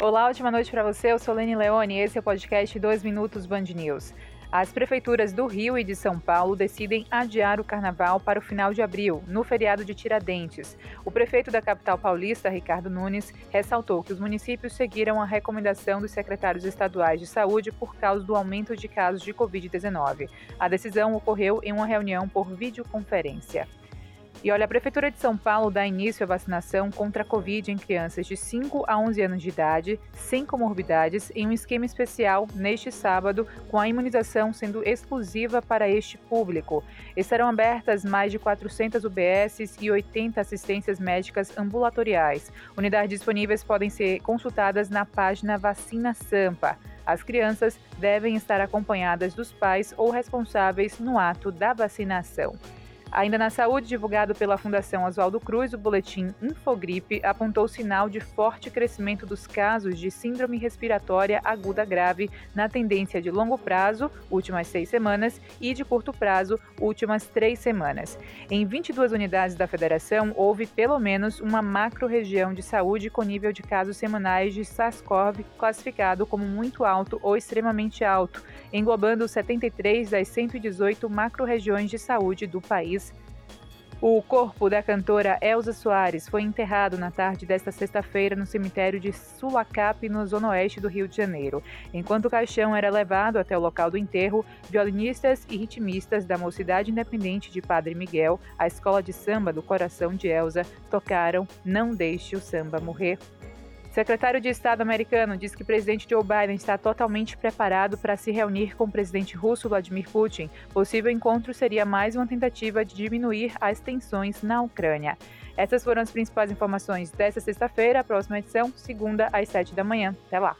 Olá, ótima noite para você. Eu sou Lene Leone e esse é o podcast 2 Minutos Band News. As prefeituras do Rio e de São Paulo decidem adiar o carnaval para o final de abril, no feriado de Tiradentes. O prefeito da capital paulista, Ricardo Nunes, ressaltou que os municípios seguiram a recomendação dos secretários estaduais de saúde por causa do aumento de casos de Covid-19. A decisão ocorreu em uma reunião por videoconferência. E olha, a Prefeitura de São Paulo dá início à vacinação contra a Covid em crianças de 5 a 11 anos de idade, sem comorbidades, em um esquema especial neste sábado, com a imunização sendo exclusiva para este público. Estarão abertas mais de 400 UBSs e 80 assistências médicas ambulatoriais. Unidades disponíveis podem ser consultadas na página Vacina Sampa. As crianças devem estar acompanhadas dos pais ou responsáveis no ato da vacinação. Ainda na saúde, divulgado pela Fundação Oswaldo Cruz, o boletim Infogripe apontou sinal de forte crescimento dos casos de síndrome respiratória aguda grave na tendência de longo prazo, últimas seis semanas, e de curto prazo, últimas três semanas. Em 22 unidades da federação, houve pelo menos uma macro-região de saúde com nível de casos semanais de SARS-CoV classificado como muito alto ou extremamente alto, englobando 73 das 118 macro-regiões de saúde do país o corpo da cantora Elza Soares foi enterrado na tarde desta sexta-feira no cemitério de Sulacap, no zona oeste do Rio de Janeiro. Enquanto o caixão era levado até o local do enterro, violinistas e ritmistas da Mocidade Independente de Padre Miguel, a escola de samba do coração de Elza, tocaram Não Deixe o Samba Morrer, Secretário de Estado americano diz que o presidente Joe Biden está totalmente preparado para se reunir com o presidente russo Vladimir Putin. Possível encontro seria mais uma tentativa de diminuir as tensões na Ucrânia. Essas foram as principais informações desta sexta-feira. A próxima edição, segunda às sete da manhã. Até lá.